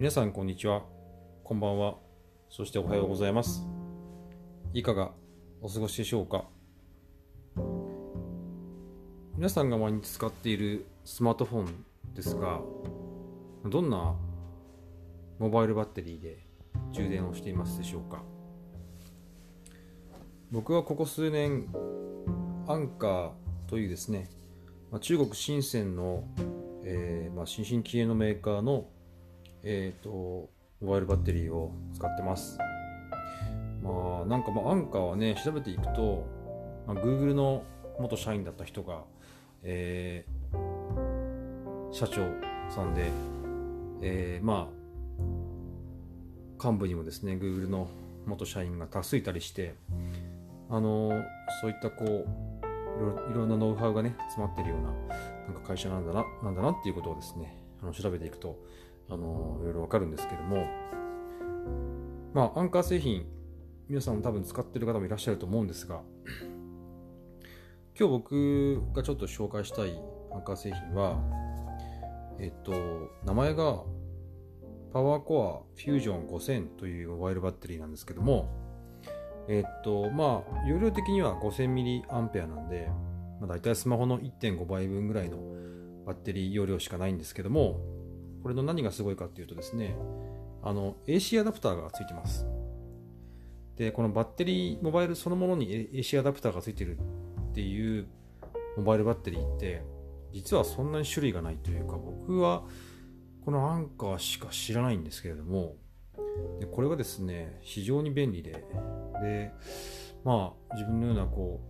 皆さんこんにちは。こんばんは。そしておはようございます。いかがお過ごしでしょうか？皆さんが毎日使っているスマートフォンですがどんなモバイルバッテリーで充電をしていますでしょうか？僕はここ数年アンカーというですね、中国深センの、えーまあ、新進気鋭のメーカーの、えーと、モバイルバッテリーを使ってます。まあなんかまあアンカーはね調べていくと、まあ、Google の元社員だった人が、えー、社長さんで、えー、まあ幹部にもですね Google の元社員が多数いたりしてあのそういったこういろんなノウハウがね詰まってるようななんか会社なんだななんだなっていうことをですねあの調べていくとあのいろいろわかるんですけども。まあアンカー製品皆さんも多分使ってる方もいらっしゃると思うんですが今日僕がちょっと紹介したいアンカー製品はえっと名前がパワーコアフュージョン5000というモバイルバッテリーなんですけどもえっと、まあ、容量的には 5000mAh なんで、まあ、大体スマホの1.5倍分ぐらいのバッテリー容量しかないんですけども、これの何がすごいかっていうとですね、あの、AC アダプターがついてます。で、このバッテリー、モバイルそのものに AC アダプターがついてるっていうモバイルバッテリーって、実はそんなに種類がないというか、僕はこのアンカーしか知らないんですけれども、でこれがですね、非常に便利で、でまあ自分のようなこ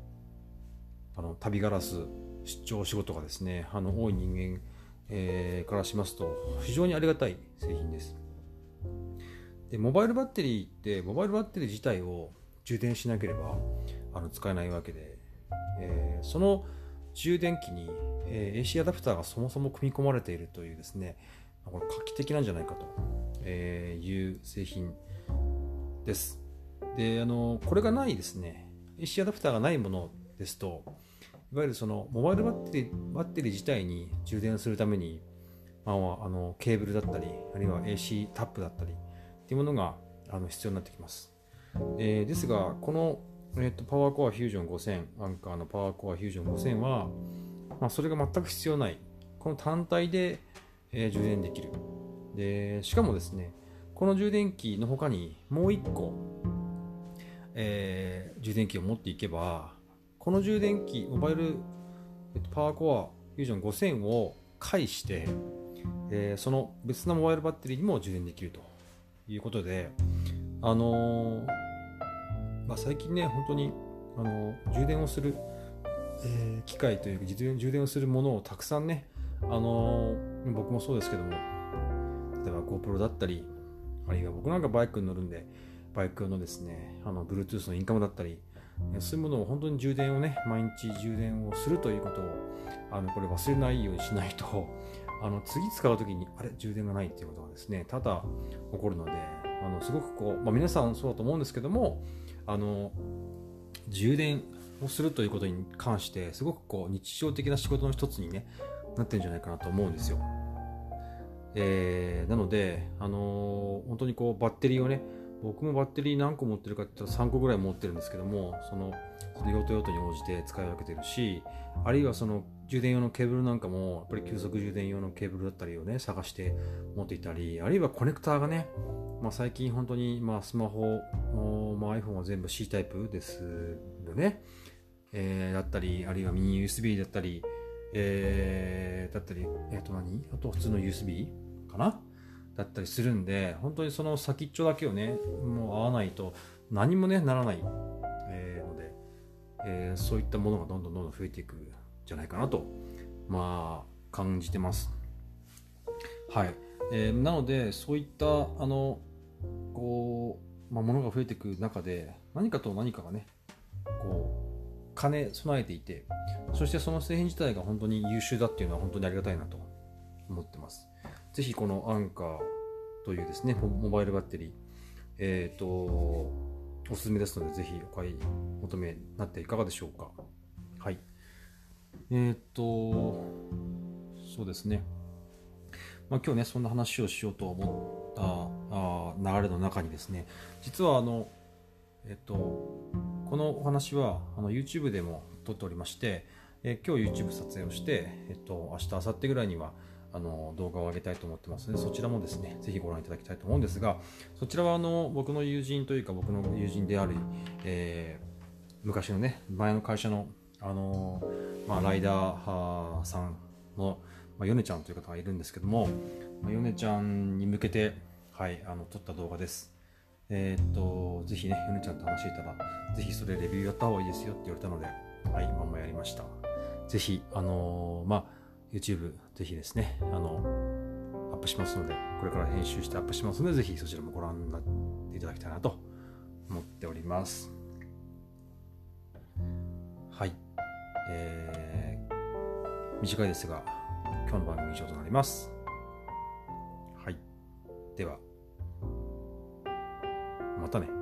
うあの旅ガラス出張仕事がですねあの多い人間、えー、からしますと非常にありがたい製品です。でモバイルバッテリーってモバイルバッテリー自体を充電しなければあの使えないわけで、えー、その充電器に、えー、AC アダプターがそもそも組み込まれているというですねこれ画期的なんじゃないかと、えいう製品です。であのこれがないですね AC アダプターがないものですといわゆるそのモバイルバッテリーバッテリー自体に充電するために、まあ、あのケーブルだったりあるいは AC タップだったりっていうものがあの必要になってきます、えー、ですがこの、えーと、パワーコアフュージョン5000アンカーのパワーコアフュージョン5000は、まあ、それが全く必要ない。この単体で、えー、充電できる。でしかもですねこの充電器の他にもう1個えー、充電器を持っていけばこの充電器モバイル、えっと、パワーコアフュージョン5000を介して、えー、その別のモバイルバッテリーにも充電できるということで、あのー、まあ、最近ね本当に、あの充電をする、え機械というか充電をするものをたくさんね、あの僕もそうですけども例えば GoPro だったりあるいは僕なんかバイクに乗るんでバイクのですね、あの、Bluetooth のインカムだったり、そういうものを本当に充電をね、毎日充電をするということを、あの、これ忘れないようにしないと、あの、次使う時に、あれ、充電がないっていうことがですね、多々起こるので、あの、すごくこう、まあ、皆さんそうだと思うんですけども、あの、充電をするということに関して、すごくこう、日常的な仕事の一つにね、なってるんじゃないかなと思うんですよ。えー、なので、あのー、本当にこう、バッテリーをね、僕もバッテリー何個持ってるかって言ったら3個ぐらい持ってるんですけどもその用途用途に応じて使い分けてるしあるいはその充電用のケーブルなんかもやっぱり急速充電用のケーブルだったりをね探して持っていたりあるいはコネクターがね、まあ、最近本当にまあスマホ、まあ、iPhone は全部 C タイプですよね、えー、だったりあるいはミニ USB だったり、えー、だったりえっ、ー、と何？あと普通の USB かな？だったりするんで本当にその先っちょだけをねもう合わないと何もねならない、えー、ので、えー、そういったものがどんどんどんどん増えていくんじゃないかなとまあ感じてます。はい、えー、なのでそういったあのこう、まあ、ものが増えていく中で何かと何かがねこう金備えていてそしてその製品自体が本当に優秀だっていうのは本当にありがたいなと思ってます。ぜひこのアンカーというですね、モバイルバッテリー、えっ、ー、と、おすすめですので、ぜひお買い求めになっていかがでしょうか。はい。えっ、ー、と、そうですね。まあ、今日ね、そんな話をしようと思ったあ流れの中にですね実はあのえっとこのお話はあの YouTube でも撮っておりまして、え今日 YouTube 撮影をして、えっと、明日明後日ぐらいにはあの動画を上げたいと思ってますのでそちらもですねぜひご覧いただきたいと思うんですがそちらはあの僕の友人というか僕の友人である、えー、昔のね前の会社のあのまあ、ライダーさんの、まあ、ヨネちゃんという方がいるんですけども、まあ、ヨネちゃんに向けて、はい、あの撮った動画です。えー、っと、ぜひね、ヨネちゃんと話していたら、ぜひそれレビューやった方がいいですよって言われたので、はい、まんまやりました。ぜひ、あの、まあ、YouTube、ぜひですね、あの、アップしますので、これから編集してアップしますので、ぜひそちらもご覧になっていただきたいなと思っております。はい。えー、短いですが、今日の番組以上となります。はい。では、またね。